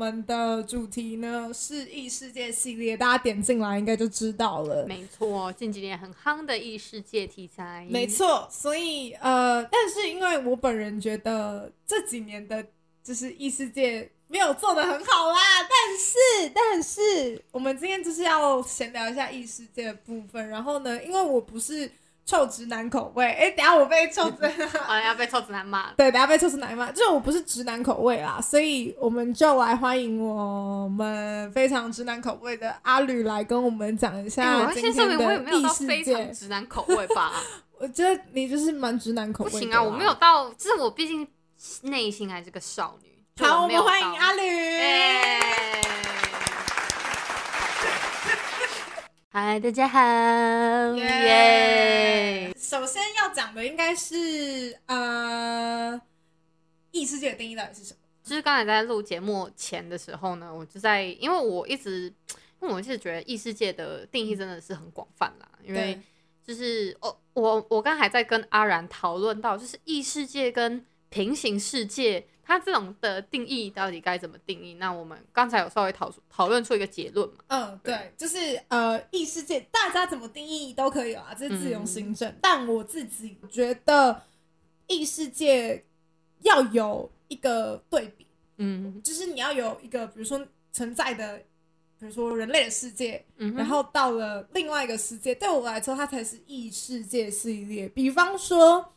们的主题呢是异世界系列，大家点进来应该就知道了。没错，近几年很夯的异世界题材。没错，所以呃，但是因为我本人觉得这几年的，就是异世界没有做的很好啦。但是，但是我们今天就是要闲聊一下异世界的部分。然后呢，因为我不是。臭直男口味，哎、欸，等下我被臭直，好像要被臭直男骂。对，等下被臭直男骂，就是我不是直男口味啦，所以我们就来欢迎我们非常直男口味的阿吕来跟我们讲一下今天的异世界。欸、我先说明我也没有到非常直男口味吧？我觉得你就是蛮直男口味。不行啊，我没有到，就是我毕竟内心还是个少女。好，我们欢迎阿吕。欸 嗨，大家好！耶、yeah！首先要讲的应该是呃，异世界的定义到底是什么？就是刚才在录节目前的时候呢，我就在，因为我一直，因为我一直觉得异世界的定义真的是很广泛啦。因为就是哦，我我刚才还在跟阿然讨论到，就是异世界跟平行世界。它这种的定义到底该怎么定义？那我们刚才有稍微讨讨论出一个结论嘛？嗯，对，就是呃，异世界大家怎么定义都可以啊，这是自由行政。嗯、但我自己觉得异世界要有一个对比，嗯，就是你要有一个，比如说存在的，比如说人类的世界，嗯，然后到了另外一个世界，对我来说，它才是异世界系列。比方说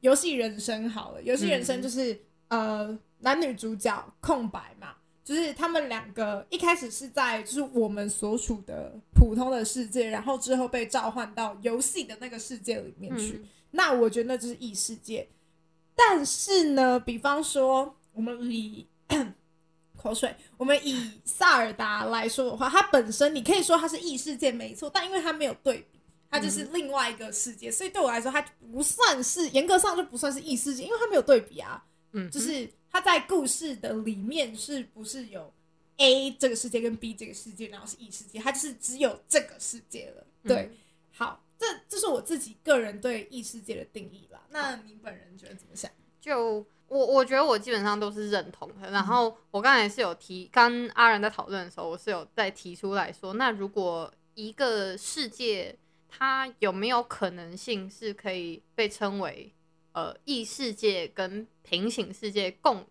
游戏人生好了，游戏人生就是。嗯呃，男女主角空白嘛，就是他们两个一开始是在就是我们所处的普通的世界，然后之后被召唤到游戏的那个世界里面去。嗯、那我觉得那就是异世界。但是呢，比方说我们以口水，我们以萨尔达来说的话，它本身你可以说它是异世界没错，但因为它没有对比，它就是另外一个世界，嗯、所以对我来说，它不算是严格上就不算是异世界，因为它没有对比啊。嗯，就是他在故事的里面是不是有 A 这个世界跟 B 这个世界，然后是异世界，它就是只有这个世界了。对，嗯、好，这这是我自己个人对异世界的定义啦。那你本人觉得怎么想？就我我觉得我基本上都是认同的。然后我刚才是有提，跟阿然在讨论的时候，我是有在提出来说，那如果一个世界它有没有可能性是可以被称为？呃，异世界跟平行世界共，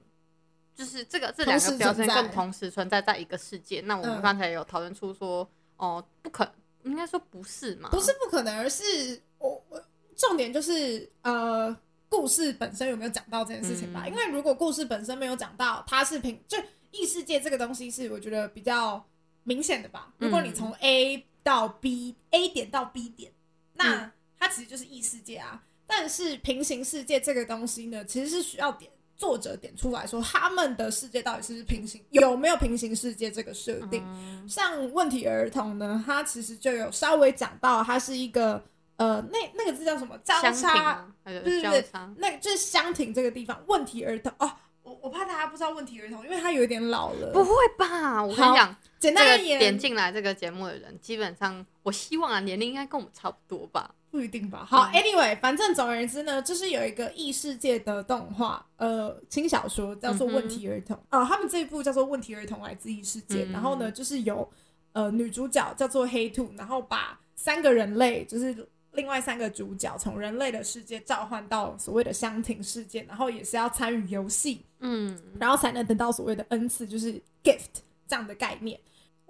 就是这个这两个标签更同时存在在一个世界。那我们刚才有讨论出说，哦、呃，不可，应该说不是嘛？不是不可能，而是我我重点就是呃，故事本身有没有讲到这件事情吧？嗯、因为如果故事本身没有讲到，它是平就异世界这个东西是我觉得比较明显的吧。如果你从 A 到 B，A 点到 B 点，那它其实就是异世界啊。但是平行世界这个东西呢，其实是需要点作者点出来说，他们的世界到底是不是平行，有没有平行世界这个设定？嗯、像问题儿童呢，他其实就有稍微讲到，他是一个呃，那那个字叫什么？交叉，对对对，那就是相庭这个地方。问题儿童哦，我我怕大家不知道问题儿童，因为他有点老了。不会吧？我跟你讲，简单一点，点进来这个节目的人，基本上我希望啊，年龄应该跟我们差不多吧。不一定吧。好，Anyway，反正总而言之呢，就是有一个异世界的动画，呃，轻小说叫做《问题儿童》啊、嗯。呃，他们这一部叫做《问题儿童来自异世界》嗯，然后呢，就是有呃女主角叫做黑兔，然后把三个人类，就是另外三个主角从人类的世界召唤到所谓的香亭世界，然后也是要参与游戏，嗯，然后才能得到所谓的恩赐，就是 gift 这样的概念。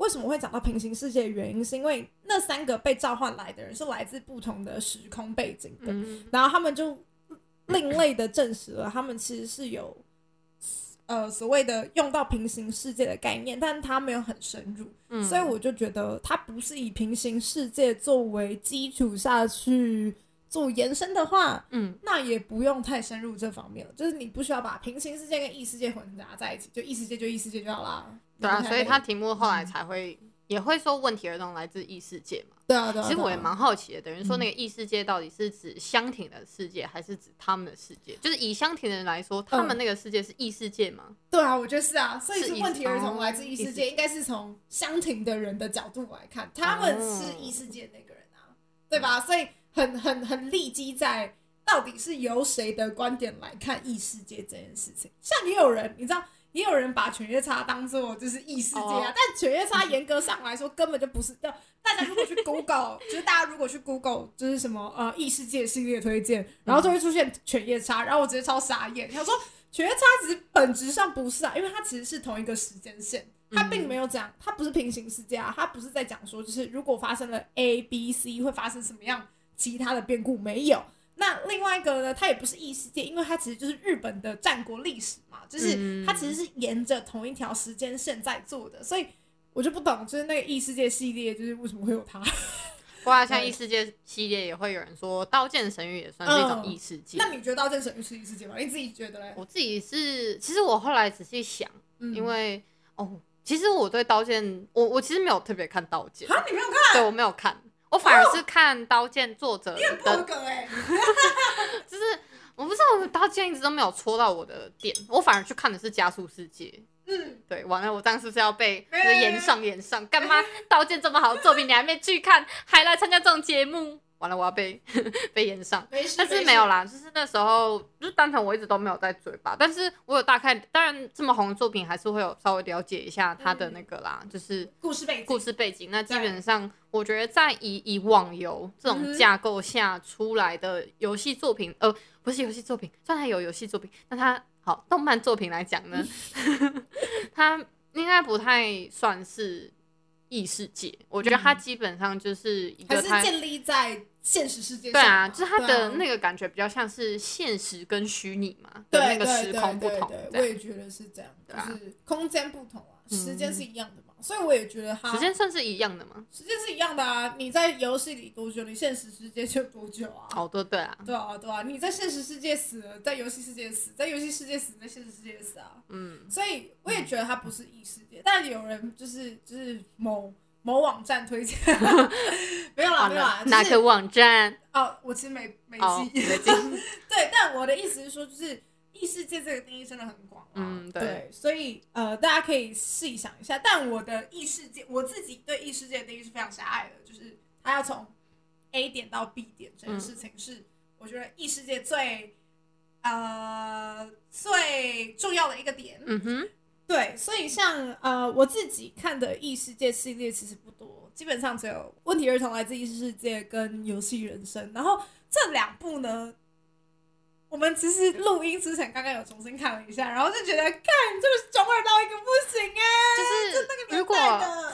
为什么会讲到平行世界？的原因，是因为那三个被召唤来的人是来自不同的时空背景的，嗯、然后他们就另类的证实了，他们其实是有呃所谓的用到平行世界的概念，但他没有很深入，嗯、所以我就觉得他不是以平行世界作为基础下去做延伸的话，嗯，那也不用太深入这方面了，就是你不需要把平行世界跟异世界混杂在一起，就异世界就异世界就好啦。对啊，所以他题目后来才会、嗯、也会说问题儿童来自异世界嘛。对啊，对啊。其实我也蛮好奇的，等于说那个异世界到底是指香亭的世界，还是指他们的世界？就是以香亭的人来说，他们那个世界是异世界吗？对啊，我觉得是啊。所以是问题儿童来自异世界，应该是从香亭的人的角度来看，他们是异世界那个人啊，对吧？所以很很很立基在到底是由谁的观点来看异世界这件事情。像也有人，你知道。也有人把犬夜叉当做就是异世界啊，哦、但犬夜叉严格上来说根本就不是。要大家如果去 Google，就是大家如果去 Google，就是什么呃异世界系列推荐，然后就会出现犬夜叉，然后我直接超傻眼，他说犬夜叉其实本质上不是啊，因为它其实是同一个时间线，它并没有讲，它不是平行世界啊，它不是在讲说就是如果发生了 A B C 会发生什么样其他的变故，没有。那另外一个呢，它也不是异世界，因为它其实就是日本的战国历史嘛，就是它其实是沿着同一条时间线在做的，所以我就不懂，就是那个异世界系列，就是为什么会有它？哇，像 异世界系列也会有人说《刀剑神域》也算是一种异世界。那你觉得《刀剑神域》是异世界吗？你自己觉得嘞？我自己是，其实我后来仔细想，嗯、因为哦，其实我对刀剑，我我其实没有特别看刀剑啊，你没有看？对，我没有看。我反而是看《刀剑》作者的，就是我不知道《刀剑》一直都没有戳到我的点，我反而去看的是《加速世界》。嗯，对，完了，我当时是要被延上延上，干嘛？《刀剑》这么好的作品，你还没去看，还来参加这种节目？完了，我要被 被延上，但是没有啦，就是那时候就是单纯我一直都没有在追吧，但是我有大概，当然这么红的作品还是会有稍微了解一下他的那个啦，嗯、就是故事背景，故事背景。那基本上我觉得在以以网游这种架构下出来的游戏作品，嗯、呃，不是游戏作品，虽然有游戏作品，那它好动漫作品来讲呢，它应该不太算是异世界，我觉得它基本上就是一个它是建立在。现实世界对啊，就是它的那个感觉比较像是现实跟虚拟嘛，对那个时空不同。我也觉得是这样，就是空间不同啊，时间是一样的嘛，所以我也觉得它时间算是一样的吗？时间是一样的啊，你在游戏里多久，你现实世界就多久啊？好多对啊，对啊对啊，你在现实世界死了，在游戏世界死，在游戏世界死，在现实世界死啊。嗯，所以我也觉得它不是异世界，但有人就是就是某。某网站推荐，没有啦，没有啦。哪个网站？哦，我其实没没记。对，但我的意思是说，就是异世界这个定义真的很广。嗯，对。所以呃，大家可以试想一下。但我的异世界，我自己对异世界的定义是非常狭隘的，就是它要从 A 点到 B 点这件事情是，我觉得异世界最呃最重要的一个点。嗯哼。对，所以像呃我自己看的异世界系列其实不多，基本上只有《问题儿童来自异世界》跟《游戏人生》，然后这两部呢，我们其实录音之前刚刚有重新看了一下，然后就觉得看这个中二到一个不行哎、欸，就是那个如果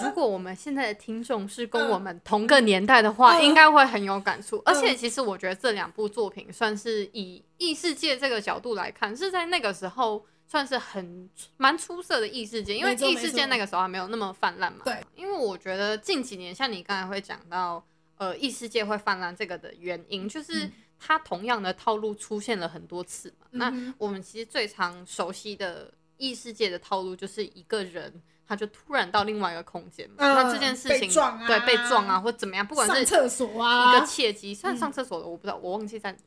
如果我们现在的听众是跟我们同个年代的话，嗯、应该会很有感触。嗯、而且其实我觉得这两部作品算是以异世界这个角度来看，是在那个时候。算是很蛮出色的异世界，因为异世界那个时候还没有那么泛滥嘛。对，因为我觉得近几年，像你刚才会讲到，呃，异世界会泛滥这个的原因，就是它同样的套路出现了很多次嘛。嗯、那我们其实最常熟悉的异世界的套路，就是一个人他就突然到另外一个空间嘛。嗯、那这件事情，啊、对，被撞啊，或怎么样，不管是厕所啊，一个契机，虽然上厕所的我不知道，我忘记在。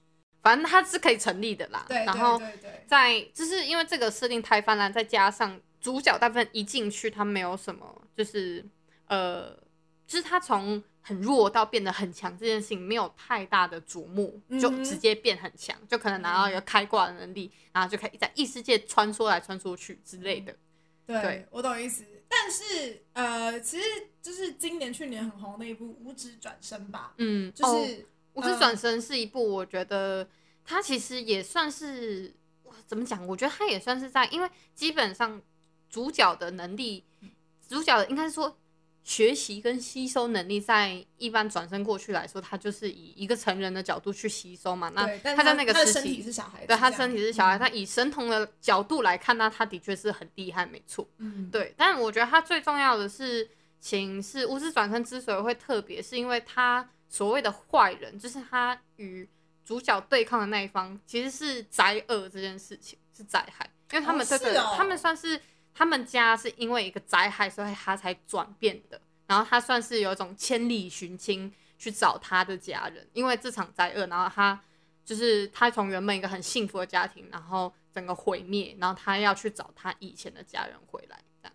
反正它是可以成立的啦，对，然后在就是因为这个设定太泛滥，再加上主角大部分一进去他没有什么，就是呃，就是他从很弱到变得很强这件事情没有太大的瞩目，嗯、就直接变很强，就可能拿到一个开挂的能力，嗯、然后就可以在异世界穿梭来穿梭去之类的。对，对我懂意思，但是呃，其实就是今年去年很红的一部《五指转身》吧，嗯，就是。哦无职转身是一部，我觉得它其实也算是怎么讲？我觉得它也算是在，因为基本上主角的能力，主角应该是说学习跟吸收能力，在一般转生过去来说，他就是以一个成人的角度去吸收嘛。那他在那个时期是小孩，对，他身体是小孩，他以神童的角度来看，那他的确是很厉害，没错。嗯，对。但我觉得他最重要的是，情是巫师转生之所以会特别，是因为他。所谓的坏人，就是他与主角对抗的那一方，其实是灾厄这件事情是灾害，因为他们这个、哦哦、他们算是他们家是因为一个灾害，所以他才转变的。然后他算是有一种千里寻亲去找他的家人，因为这场灾厄，然后他就是他从原本一个很幸福的家庭，然后整个毁灭，然后他要去找他以前的家人回来，这样。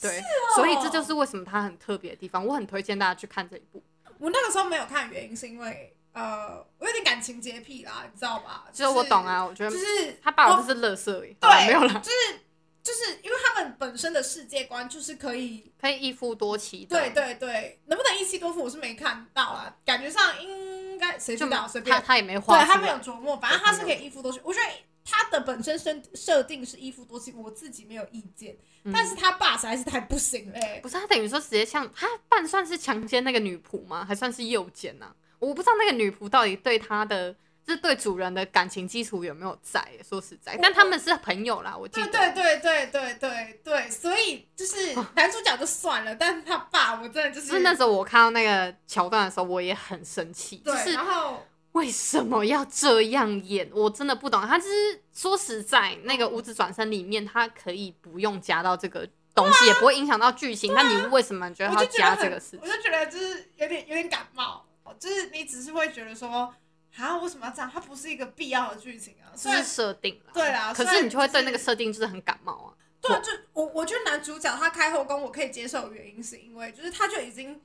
对，哦、所以这就是为什么他很特别的地方，我很推荐大家去看这一部。我那个时候没有看，原因是因为呃，我有点感情洁癖啦，你知道吧？就是我懂啊，我觉得就是他爸爸就是乐色，对，没有了，就是就是因为他们本身的世界观就是可以可以一夫多妻的。对对对，能不能一妻多夫我是没看到啊，感觉上应该谁知道？随便他他也没画，对他没有琢磨，反正他是可以一夫多妻。我觉得他的本身设设定是一夫多妻，我自己没有意见。嗯、但是他爸实在是太不行嘞、欸，不是他等于说直接像他半算是强奸那个女仆吗？还算是诱奸呢？我不知道那个女仆到底对他的。就是对主人的感情基础有没有在？说实在，但他们是朋友啦，我记得。对对对对对对，所以就是男主角就算了，但是他爸我真的就是。是那时候我看到那个桥段的时候，我也很生气。对，就是、然后为什么要这样演？我真的不懂。他就是说实在，那个五指转身里面，他可以不用加到这个东西，啊、也不会影响到剧情。那、啊、你为什么觉得他要加这个事情？我就觉得就是有点有点感冒，就是你只是会觉得说。啊，为什么要这样？它不是一个必要的剧情啊，是设定了。对啊，可是你就会对那个设定就是很感冒啊。对啊，就我我觉得男主角他开后宫我可以接受的原因是因为就是他就已经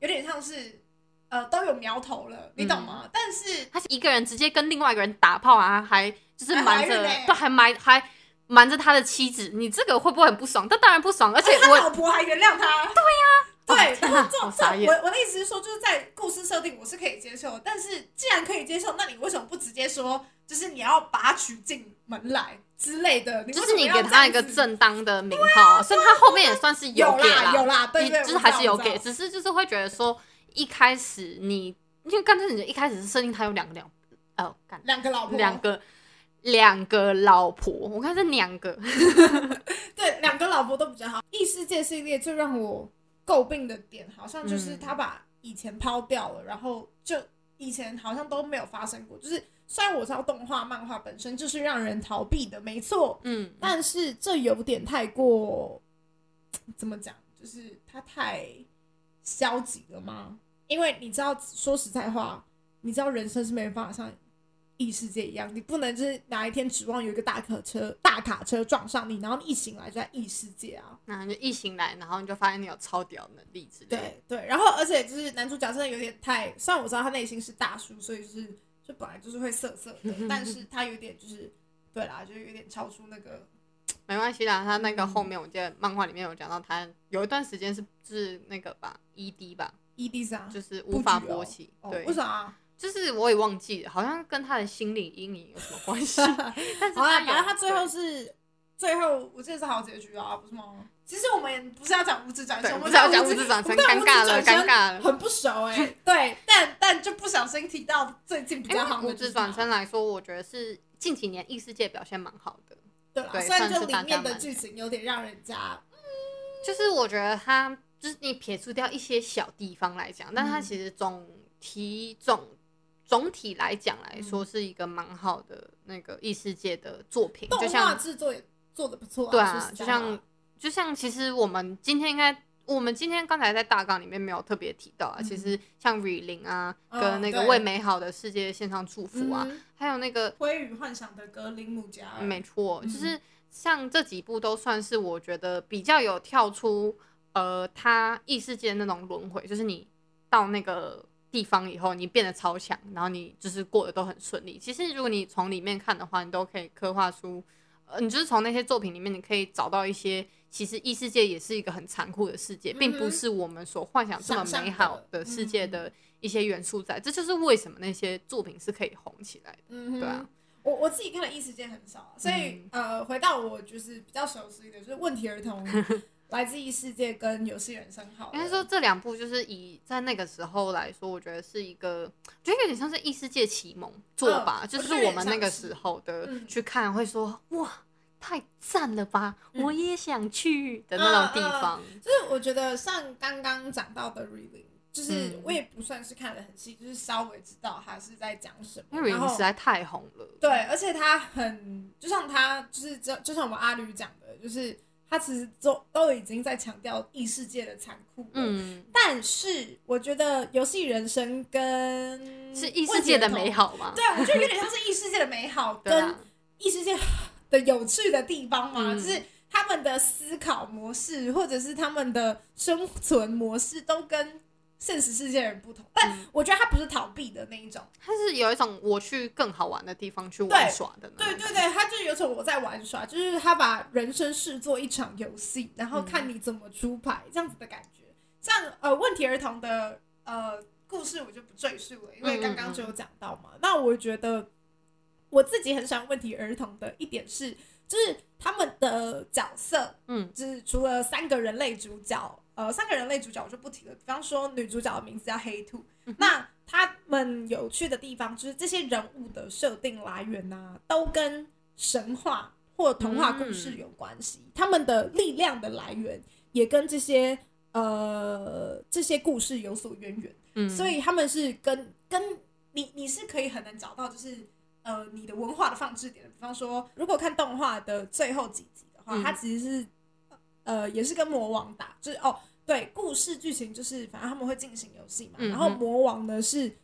有点像是呃都有苗头了，你懂吗？嗯、但是他是一个人直接跟另外一个人打炮啊，还就是瞒着，对，还瞒还瞒着他的妻子，你这个会不会很不爽？他当然不爽，而且我他老婆还原谅他。对呀。对，这种这种，我我的意思是说，就是在故事设定我是可以接受，但是既然可以接受，那你为什么不直接说，就是你要把他娶进门来之类的？就是你给他一个正当的名号，所以他后面也算是有给啦，有啦，对对，就是还是有给，只是就是会觉得说，一开始你因为刚才你的一开始是设定他有两个两哦，两个老婆，两个两个老婆，我看是两个，对，两个老婆都比较好。异世界系列最让我。诟病的点好像就是他把以前抛掉了，嗯、然后就以前好像都没有发生过。就是虽然我知道动画漫画本身就是让人逃避的，没错，嗯，但是这有点太过，怎么讲？就是他太消极了吗？因为你知道，说实在话，你知道人生是没办法像。异世界一样，你不能就是哪一天指望有一个大客车、大卡车撞上你，然后你一醒来就在异世界啊！那你就一醒来，然后你就发现你有超屌能力之类的。对对，然后而且就是男主角真的有点太，虽然我知道他内心是大叔，所以就是就本来就是会色色的，但是他有点就是对啦，就是有点超出那个。没关系啦，他那个后面我记得漫画里面有讲到，他有一段时间是是那个吧，ED 吧，ED 啥？就是无法勃起。哦、对，为啥？就是我也忘记了，好像跟他的心理阴影有什么关系？但是他反正他最后是最后，我记得是好结局啊，不是吗？其实我们不是要讲五指转生，我们要讲五指转生，尴尬了，尴尬了，很不熟哎、欸。对，但但就不小心提到最近比较好的五指转身来说，我觉得是近几年异世界表现蛮好的。对啦，虽然就里面的剧情有点让人家，嗯、就是我觉得他就是你撇除掉一些小地方来讲，但他其实总体总。总体来讲来说，是一个蛮好的那个异世界的作品，就像制作也做的不错。对啊，就像就像其实我们今天应该，我们今天刚才在大纲里面没有特别提到啊。其实像雨林啊，跟那个为美好的世界献上祝福啊，还有那个灰与幻想的格林姆家，没错，就是像这几部都算是我觉得比较有跳出呃，他异世界那种轮回，就是你到那个。地方以后你变得超强，然后你就是过得都很顺利。其实如果你从里面看的话，你都可以刻画出，呃，你就是从那些作品里面，你可以找到一些，其实异世界也是一个很残酷的世界，嗯、并不是我们所幻想这么美好的世界的一些元素在。这就是为什么那些作品是可以红起来的。嗯，对啊，我我自己看的异世界很少，所以、嗯、呃，回到我就是比较熟悉的，就是问题儿童。来自异世界跟游戏人生好，应该说这两部就是以在那个时候来说，我觉得是一个，觉得有点像是异世界启蒙作吧，嗯、就是我们那个时候的去看会说、嗯、哇，太赞了吧，嗯、我也想去的那种地方。嗯嗯、就是我觉得像刚刚讲到的《Re：Ling》，就是我也不算是看的很细，就是稍微知道他是在讲什么。因为《Re：Ling》实在太红了，对，而且他很就像他就是就就像我们阿吕讲的，就是。他其实都都已经在强调异世界的残酷，嗯，但是我觉得游戏人生跟是异世界的美好吗？对啊，我觉得有点像是异世界的美好 跟异世界的有趣的地方嘛，就是他们的思考模式或者是他们的生存模式都跟现实世界的人不同。但我觉得他不是逃避的那一种，他是有一种我去更好玩的地方去玩耍的。对对对，他就有种我在玩耍，就是他把人生视作一场游戏，然后看你怎么出牌、嗯、这样子的感觉。像呃问题儿童的呃故事我就不赘述了，因为刚刚就有讲到嘛。嗯嗯嗯，那我觉得我自己很喜欢问题儿童的一点是。就是他们的角色，嗯，就是除了三个人类主角，呃，三个人类主角我就不提了。比方说女主角的名字叫黑兔，嗯、那他们有趣的地方就是这些人物的设定来源呐、啊，都跟神话或童话故事有关系。嗯、他们的力量的来源也跟这些呃这些故事有所渊源，嗯，所以他们是跟跟你你是可以很难找到就是。呃，你的文化的放置点，比方说，如果看动画的最后几集的话，嗯、它其实是呃，也是跟魔王打，就是哦，对，故事剧情就是，反正他们会进行游戏嘛，嗯、然后魔王呢是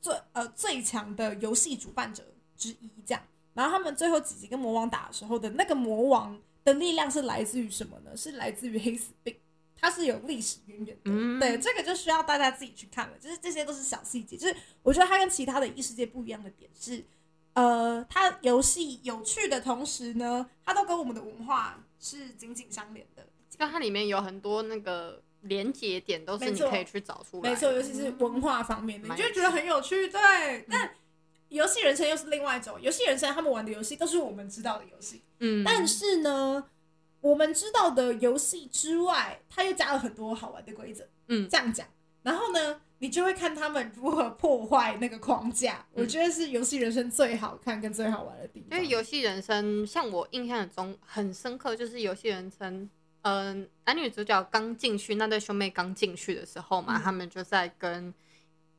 最呃最强的游戏主办者之一，这样，然后他们最后几集跟魔王打的时候的那个魔王的力量是来自于什么呢？是来自于黑死病，它是有历史渊源的，嗯、对，这个就需要大家自己去看了，就是这些都是小细节，就是我觉得它跟其他的异世界不一样的点是。呃，它游戏有趣的同时呢，它都跟我们的文化是紧紧相连的。那它里面有很多那个连接点，都是你可以去找出来。没错，尤其是文化方面的，嗯、你就会觉得很有趣。对，嗯、但游戏人生又是另外一种。游戏人生他们玩的游戏都是我们知道的游戏，嗯，但是呢，我们知道的游戏之外，它又加了很多好玩的规则。嗯，这样讲，然后呢？你就会看他们如何破坏那个框架，嗯、我觉得是游戏人生最好看跟最好玩的地方。因为游戏人生，像我印象中很深刻，就是游戏人生，嗯、呃，男女主角刚进去，那对兄妹刚进去的时候嘛，嗯、他们就在跟，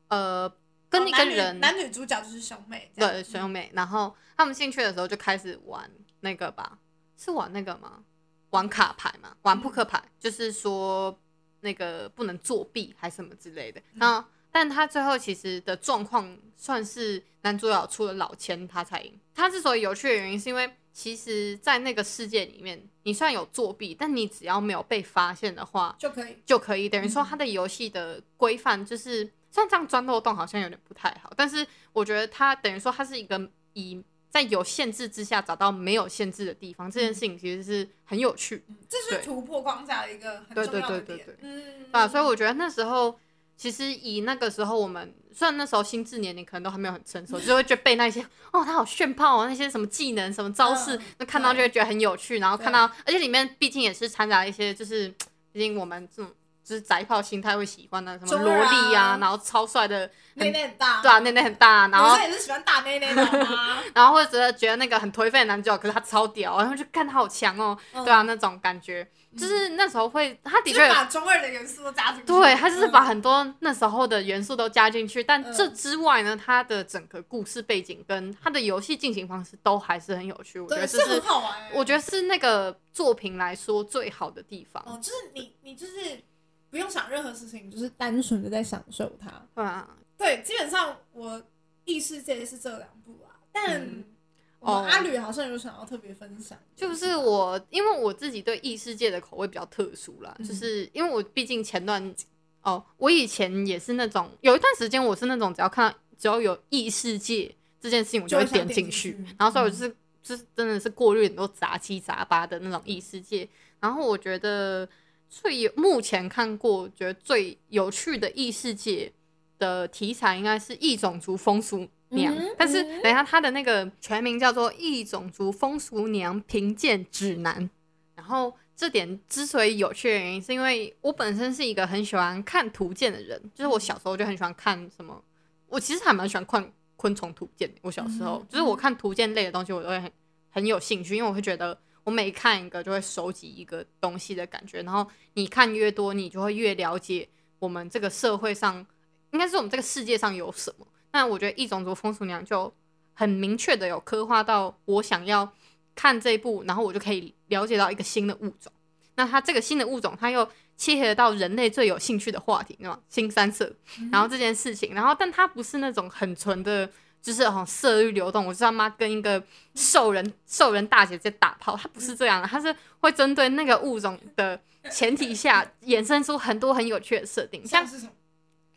呃，跟一个人，哦、男，女主角就是兄妹，对，兄妹。然后他们进去的时候就开始玩那个吧，是玩那个吗？玩卡牌嘛，玩扑克牌，嗯、就是说。那个不能作弊还是什么之类的，然后，但他最后其实的状况算是男主角出了老千他才赢。他之所以有趣的原因，是因为其实，在那个世界里面，你虽然有作弊，但你只要没有被发现的话，就可以就可以。等于说，他的游戏的规范就是，虽然这样钻漏洞好像有点不太好，但是我觉得他等于说，他是一个以。在有限制之下找到没有限制的地方，这件事情其实是很有趣。嗯、这是突破框架的一个很重要的点。对对对对对。嗯，啊，所以我觉得那时候其实以那个时候我们，虽然那时候心智年龄可能都还没有很成熟，就会觉得被那些 哦，他好炫炮哦，那些什么技能、什么招式，那、嗯、看到就会觉得很有趣。然后看到，而且里面毕竟也是掺杂一些，就是毕竟我们这种。就是宅炮心态会喜欢的什么萝莉呀、啊，啊、然后超帅的内内很大，对啊，内内很大，然后也是喜欢大内内的吗？然后或者觉得那个很颓废的男主角，可是他超屌，然后就看他好强哦，嗯、对啊，那种感觉，就是那时候会，他的确把中二的元素都加进去，对，他就是把很多那时候的元素都加进去，但这之外呢，他的整个故事背景跟他的游戏进行方式都还是很有趣，我觉得这是，是很好玩，我觉得是那个作品来说最好的地方，哦，就是你，你就是。不用想任何事情，就是单纯的在享受它。对啊，对，基本上我异世界是这两部啊，但、嗯、我阿吕好像有想要特别分享，就是我因为我自己对异世界的口味比较特殊啦，嗯、就是因为我毕竟前段哦，我以前也是那种有一段时间我是那种只要看到只要有异世界这件事情，我就会点进去，去。然后所以我就是、嗯、就是真的是过滤很多杂七杂八的那种异世界，然后我觉得。最有目前看过觉得最有趣的异世界的题材应该是异种族风俗娘，嗯、但是等一下他的那个全名叫做《异种族风俗娘评鉴指南》。然后这点之所以有趣的原因，是因为我本身是一个很喜欢看图鉴的人，就是我小时候就很喜欢看什么，我其实还蛮喜欢看昆虫图鉴。我小时候就是我看图鉴类的东西，我都会很很有兴趣，因为我会觉得。我每看一个就会收集一个东西的感觉，然后你看越多，你就会越了解我们这个社会上，应该是我们这个世界上有什么。那我觉得异种族风俗娘就很明确的有刻画到我想要看这一部，然后我就可以了解到一个新的物种。那它这个新的物种，它又切合到人类最有兴趣的话题，对吗？新三色，然后这件事情，然后但它不是那种很纯的。就是哦，色欲流动，我知道妈跟一个兽人兽人大姐在打炮，它不是这样的，它是会针对那个物种的前提下衍生出很多很有趣的设定，像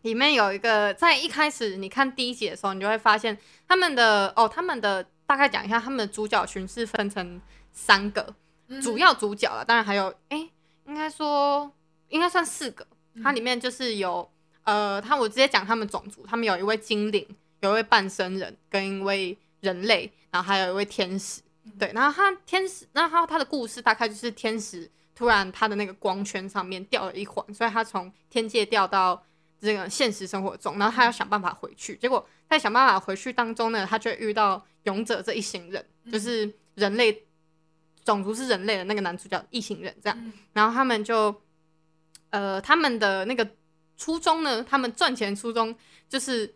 里面有一个，在一开始你看第一集的时候，你就会发现他们的哦，他们的大概讲一下，他们的主角群是分成三个、嗯、主要主角了，当然还有哎、欸，应该说应该算四个，它里面就是有呃，他我直接讲他们种族，他们有一位精灵，有一位半生人，跟一位人类，然后还有一位天使。对，然后他天使，然后他的故事大概就是天使突然他的那个光圈上面掉了一环，所以他从天界掉到这个现实生活中，然后他要想办法回去。结果在想办法回去当中呢，他就遇到勇者这一行人，就是人类种族是人类的那个男主角一行人这样，然后他们就呃他们的那个初衷呢，他们赚钱初衷就是。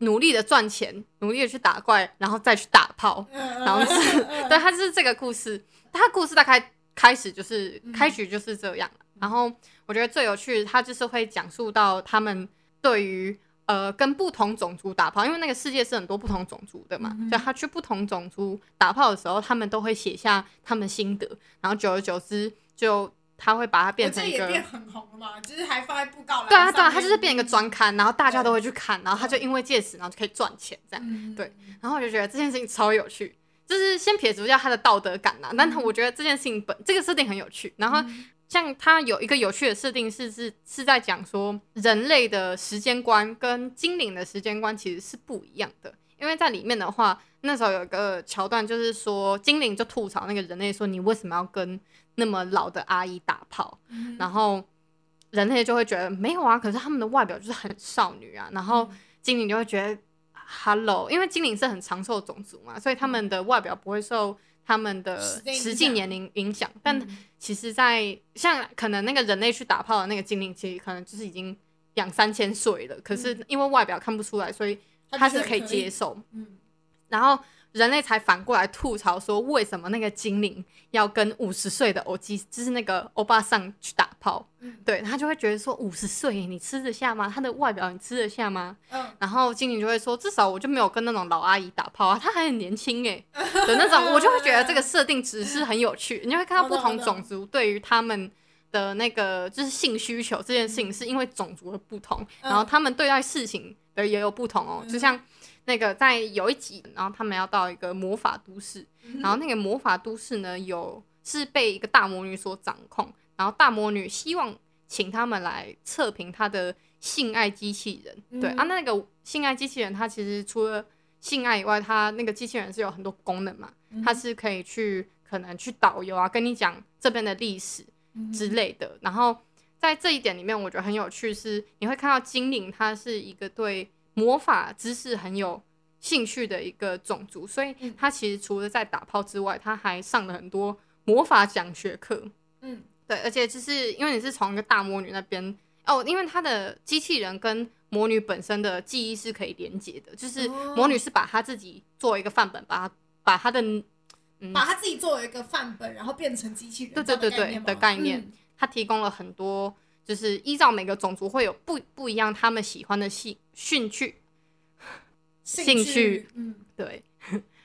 努力的赚钱，努力的去打怪，然后再去打炮，然后是，对，他就是这个故事。他故事大概开始就是开局就是这样。然后我觉得最有趣的，他就是会讲述到他们对于呃跟不同种族打炮，因为那个世界是很多不同种族的嘛，所以他去不同种族打炮的时候，他们都会写下他们心得，然后久而久之就。他会把它变成一个，变很红了嘛，就是还放在布告栏。对啊，对啊，他就是变一个专刊，然后大家都会去看，然后他就因为借此，然后就可以赚钱，这样。对，然后我就觉得这件事情超有趣，就是先撇除掉他的道德感呐，但我觉得这件事情本这个设定很有趣。然后像他有一个有趣的设定是是是在讲说人类的时间观跟精灵的时间观其实是不一样的，因为在里面的话，那时候有一个桥段就是说精灵就吐槽那个人类说，你为什么要跟那么老的阿姨打炮，嗯、然后人类就会觉得没有啊，可是他们的外表就是很少女啊。然后精灵就会觉得、嗯、，Hello，因为精灵是很长寿种族嘛，所以他们的外表不会受他们的实际年龄影响。但其实在，在像可能那个人类去打炮的那个精灵，其实可能就是已经两三千岁了，可是因为外表看不出来，所以他是可以接受。嗯，然后。人类才反过来吐槽说，为什么那个精灵要跟五十岁的欧基，就是那个欧巴桑去打炮？嗯、对，他就会觉得说，五十岁你吃得下吗？他的外表你吃得下吗？嗯、然后精灵就会说，至少我就没有跟那种老阿姨打炮啊，他还很年轻哎 的那种，我就会觉得这个设定只是很有趣。你就会看到不同种族对于他们的那个就是性需求这件事情，是因为种族的不同，然后他们对待事情的也有不同哦，就像。那个在有一集，然后他们要到一个魔法都市，然后那个魔法都市呢，有是被一个大魔女所掌控，然后大魔女希望请他们来测评她的性爱机器人。嗯、对啊，那个性爱机器人，它其实除了性爱以外，它那个机器人是有很多功能嘛，它是可以去可能去导游啊，跟你讲这边的历史之类的。然后在这一点里面，我觉得很有趣是你会看到精灵，它是一个对。魔法知识很有兴趣的一个种族，所以他其实除了在打炮之外，他还上了很多魔法讲学课。嗯，对，而且就是因为你是从一个大魔女那边哦，因为他的机器人跟魔女本身的记忆是可以连接的，就是魔女是把她自己作为一个范本，把他把她的嗯，把他自己作为一个范本，然后变成机器人，对对对对的概念，他提供了很多。就是依照每个种族会有不不一样，他们喜欢的兴兴趣，兴趣，嗯，对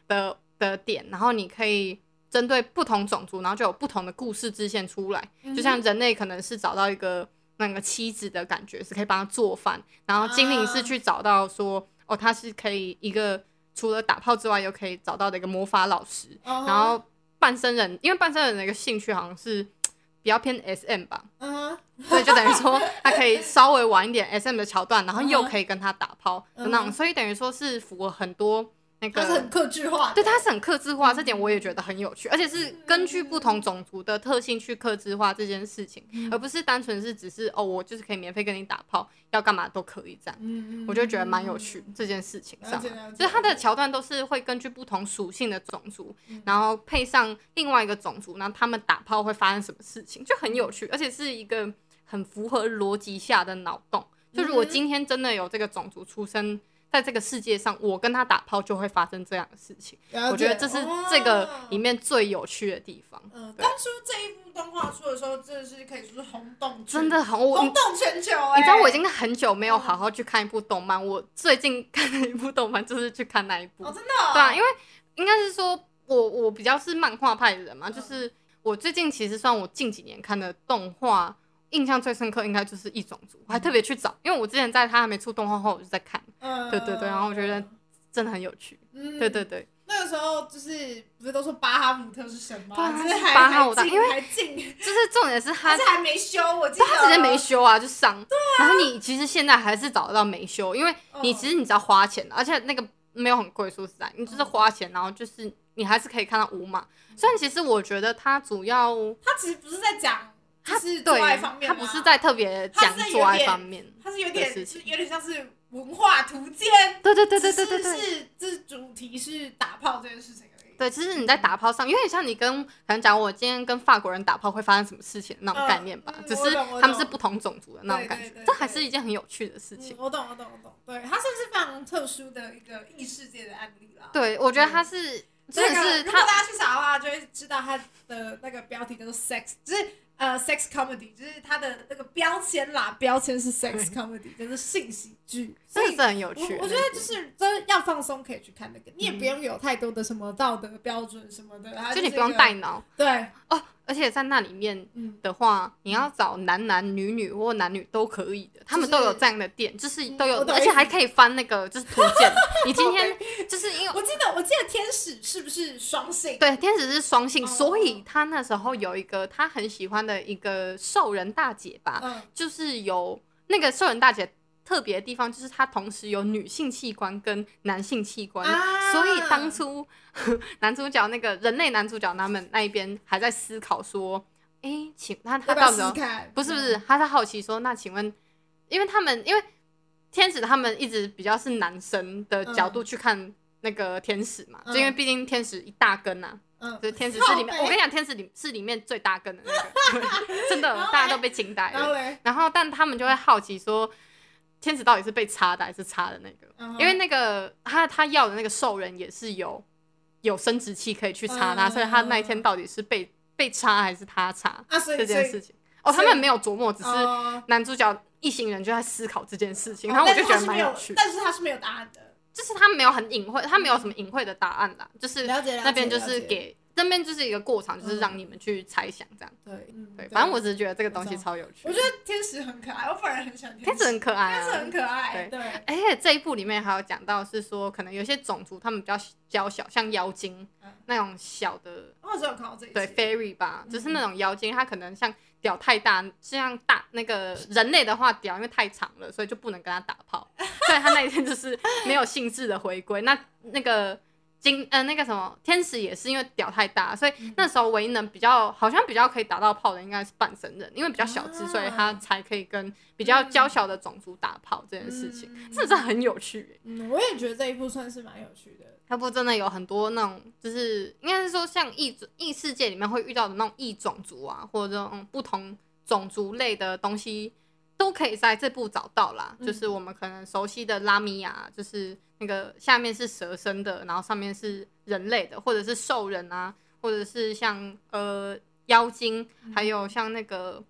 的的点，然后你可以针对不同种族，然后就有不同的故事支线出来。就像人类可能是找到一个那个妻子的感觉，是可以帮他做饭，然后精灵是去找到说，哦，他是可以一个除了打炮之外，又可以找到的一个魔法老师。然后半生人，因为半生人的一个兴趣好像是。比较偏 SM 吧，嗯，所以就等于说他可以稍微玩一点 SM 的桥段，然后又可以跟他打炮的那种，所以等于说是符合很多那个，他是很克制化，对，他是很克制化，这点我也觉得很有趣，而且是根据不同种族的特性去克制化这件事情，而不是单纯是只是哦，我就是可以免费跟你打炮，要干嘛都可以这样，我就觉得蛮有趣这件事情上，就是它的桥段都是会根据不同属性的种族，然后配上另外一个种族，然后他们打炮会发生什么事情，就很有趣，而且是一个很符合逻辑下的脑洞。就如果今天真的有这个种族出生。在这个世界上，我跟他打炮就会发生这样的事情。我觉得这是这个里面最有趣的地方。嗯，当初这一部动画出的时候，真的是可以说是轰动，真的很轰动全球。你知道我已经很久没有好好去看一部动漫，我最近看的一部动漫就是去看那一部。哦，真的哦？对啊，因为应该是说我我比较是漫画派的人嘛，就是我最近其实算我近几年看的动画。印象最深刻应该就是异种族，我还特别去找，因为我之前在他还没出动画后，我就在看，嗯，对对对，然后我觉得真的很有趣，嗯，对对对。那个时候就是不是都说巴哈姆特是神吗？对，就是巴哈姆特，因为还进，就是重点是他还没修，我记得他直接没修啊，就上。对啊。然后你其实现在还是找得到没修，因为你其实你只要花钱，而且那个没有很贵，说实在，你就是花钱，然后就是你还是可以看到五码。虽然其实我觉得他主要，他其实不是在讲，他是做爱方面，他不是在特别讲做爱方面，他是有点，是有点像是。文化图鉴，对对对对对对对，是这主题是打炮这件事情而已。对，其实你在打炮上，有点像你跟可能讲我今天跟法国人打炮会发生什么事情那种概念吧，只是他们是不同种族的那种感觉，这还是一件很有趣的事情。我懂，我懂，我懂。对，它算是非常特殊的一个异世界的案例啦。对，我觉得它是，真的是，如果大家去查的话，就会知道它的那个标题叫做 “sex”，就是。呃、uh,，sex comedy 就是它的那个标签啦，标签是 sex comedy，就是性喜剧，所以这很有趣。我觉得就是真要放松，可以去看那个，你也不用有太多的什么道德标准什么的，就你不用带脑。对哦。而且在那里面的话，你要找男男女女或男女都可以的，他们都有这样的店，就是都有，而且还可以翻那个就是图鉴。你今天就是因为我记得我记得天使是不是双性？对，天使是双性，所以他那时候有一个他很喜欢的一个兽人大姐吧，就是有那个兽人大姐。特别的地方就是它同时有女性器官跟男性器官，啊、所以当初 男主角那个人类男主角他们那一边还在思考说，哎、欸，请那他到时候不是不是，他在好奇说，那请问，因为他们因为天使他们一直比较是男生的角度去看那个天使嘛，嗯、就因为毕竟天使一大根呐、啊，嗯，就是天使是里面，我跟你讲，天使里是里面最大根的那个，真的大家都被惊呆了，然后但他们就会好奇说。天使到底是被插的还是插的那个？Uh huh. 因为那个他他要的那个兽人也是有有生殖器可以去插他，uh huh. 所以他那一天到底是被被插还是他插、uh huh. 这件事情？哦，他们没有琢磨，只是男主角一行人就在思考这件事情，然后我就觉得蛮有趣。但是他是没有答案的，就是他没有很隐晦，他没有什么隐晦的答案啦，就是那边就是给。这边就是一个过场，就是让你们去猜想这样。对，对，反正我只是觉得这个东西超有趣。我觉得天使很可爱，我本人很喜欢天使。天使很可爱，天使很可爱。对，而且这一部里面还有讲到是说，可能有些种族他们比较娇小，像妖精那种小的。我只有看到这一对 fairy 吧，就是那种妖精，它可能像屌太大，像大那个人类的话，屌因为太长了，所以就不能跟他打炮。所以他那一天就是没有兴致的回归。那那个。金呃那个什么天使也是因为屌太大，所以那时候唯一能比较好像比较可以打到炮的应该是半神人，因为比较小只，所以他才可以跟比较娇小的种族打炮这件事情，真的、是、很有趣。嗯，我也觉得这一部算是蛮有趣的。这部真的有很多那种，就是应该是说像异异世界里面会遇到的那种异种族啊，或者这种不同种族类的东西。都可以在这部找到啦，嗯、就是我们可能熟悉的拉米亚，就是那个下面是蛇身的，然后上面是人类的，或者是兽人啊，或者是像呃妖精，嗯、还有像那个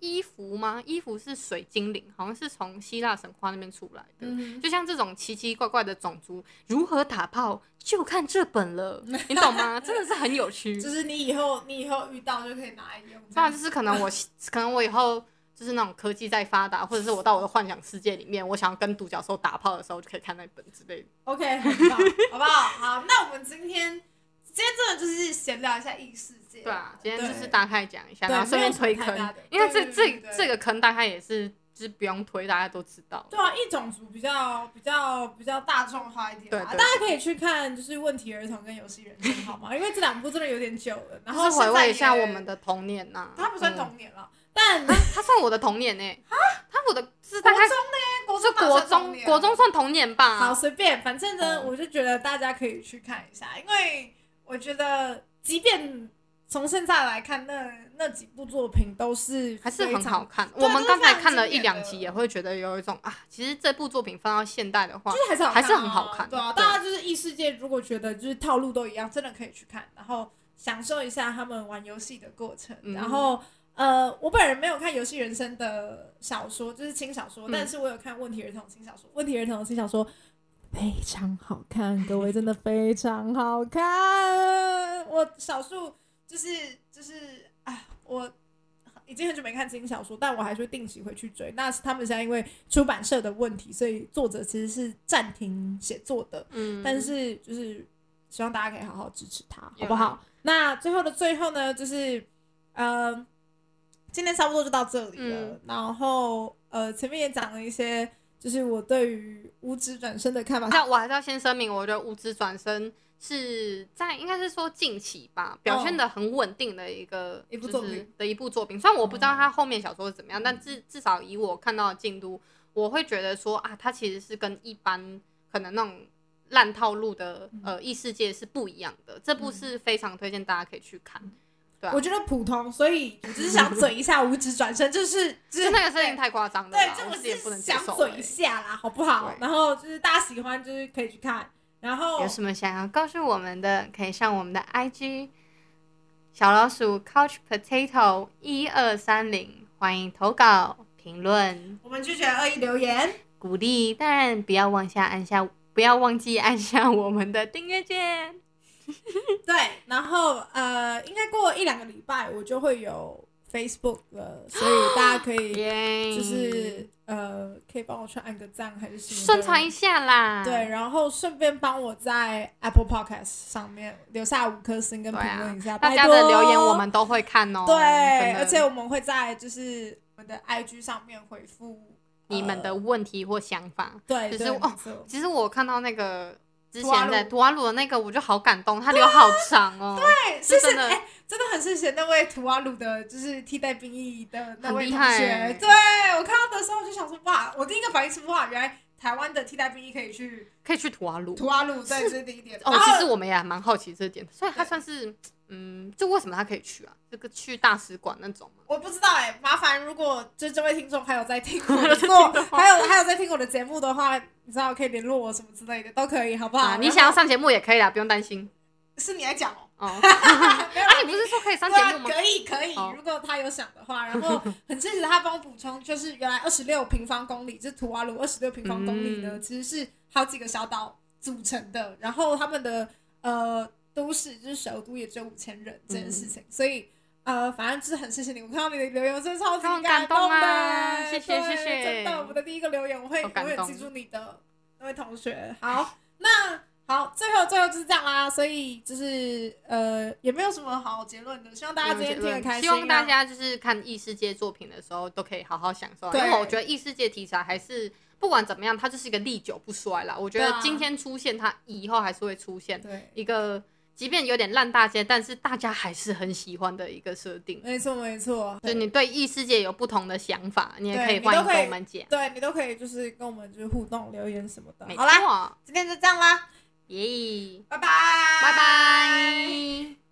衣服吗？衣服是水精灵，好像是从希腊神话那边出来的。嗯、就像这种奇奇怪怪的种族，如何打炮就看这本了，你懂吗？真的是很有趣。就是你以后你以后遇到就可以拿来用。当然，就是可能我可能我以后。就是那种科技在发达，或者是我到我的幻想世界里面，我想要跟独角兽打炮的时候，就可以看那本之类的。OK，很棒，好不好？好，那我们今天今天真的就是闲聊一下异世界。对啊，今天就是大概讲一下，然后顺便推坑，因为这这这个坑大概也是就是不用推，大家都知道。对啊，异种族比较比较比较大众化一点，对，大家可以去看就是问题儿童跟游戏人生，好吗？因为这两部真的有点久了，然后回味一下我们的童年呐。它不算童年了。但他算我的童年呢？啊，他我的是国中呢？国中国中国中算童年吧？好，随便，反正呢，我就觉得大家可以去看一下，因为我觉得，即便从现在来看，那那几部作品都是还是很好看。我们刚才看了一两集，也会觉得有一种啊，其实这部作品放到现代的话，就是还是还是很好看。对啊，大家就是异世界，如果觉得就是套路都一样，真的可以去看，然后享受一下他们玩游戏的过程，然后。呃，我本人没有看《游戏人生》的小说，就是轻小说，嗯、但是我有看《问题儿童》轻小说，《问题儿童》轻小说非常好看，各位真的非常好看。我少数就是就是啊，我已经很久没看轻小说，但我还是会定期回去追。那是他们现在因为出版社的问题，所以作者其实是暂停写作的。嗯，但是就是希望大家可以好好支持他，好不好？那最后的最后呢，就是呃，今天差不多就到这里了。嗯、然后呃，前面也讲了一些，就是我对于无职转生的看法。那我还是要先声明，我觉得无职转生。是在应该是说近期吧，表现的很稳定的一个一部作品的一部作品。虽然我不知道他后面小说是怎么样，但至至少以我看到的进度，我会觉得说啊，它其实是跟一般可能那种烂套路的呃异世界是不一样的。这部是非常推荐大家可以去看。对，我觉得普通，所以我只是 想嘴一下五指转身，就是 就是那个声音太夸张了，对，这个也不能想嘴一下啦，好不好？然后就是大家喜欢，就是可以去看。然后有什么想要告诉我们的，可以上我们的 IG 小老鼠 Couch Potato 一二三零，欢迎投稿评论。我们拒绝恶意留言，鼓励，当然不要忘下按下，不要忘记按下我们的订阅键。对，然后呃，应该过一两个礼拜，我就会有。Facebook 了，所以大家可以 就是呃，可以帮我去按个赞还是什么宣传一下啦。对，然后顺便帮我在 Apple Podcast 上面留下五颗星跟评论一下，大家的留言我们都会看哦。对，而且我们会在就是我们的 IG 上面回复你们的问题或想法。对，其实哦，其实我看到那个。之前在图瓦鲁的那个，我就好感动，他留好长哦。对，是真的，真的很谢谢那位图瓦鲁的，就是替代兵役的那位同学。对，我看到的时候就想说，哇，我第一个反应是哇，原来台湾的替代兵役可以去，可以去图瓦鲁。图瓦鲁，对，这是第一点。哦，其实我们也还蛮好奇这点，所以他算是。嗯，就为什么他可以去啊？这个去大使馆那种吗？我不知道哎、欸，麻烦如果就这位听众还有在听我的节目，还有还有在听我的节目的话，你知道可以联络我什么之类的都可以，好不好？啊、你想要上节目也可以啦，不用担心。是你来讲哦。哦。啊，你不是说可以上节目吗？可以可以，如果他有想的话，然后很支持他帮我补充，就是原来二十六平方公里，就是图瓦卢二十六平方公里呢，嗯、其实是好几个小岛组成的，然后他们的呃。都市就是首都也只有五千人这件事情，嗯、所以呃，反正就是很谢谢你。我看到你的留言，我真的超级感动的，谢谢谢谢，真的，我的第一个留言，我会永远记住你的那位同学。好，那好，最后最后就是这样啦。所以就是呃，也没有什么好结论的。希望大家今天听得开心。希望大家就是看异世界作品的时候，都可以好好享受。对因为我觉得异世界题材还是不管怎么样，它就是一个历久不衰啦。我觉得今天出现，它以后还是会出现。对，一个。即便有点烂大街，但是大家还是很喜欢的一个设定。没错，没错。就你对异世界有不同的想法，你也可以欢迎跟我们讲。对，你都可以，就是跟我们就是互动留言什么的。好啦，今天就这样啦，耶，拜拜，拜拜。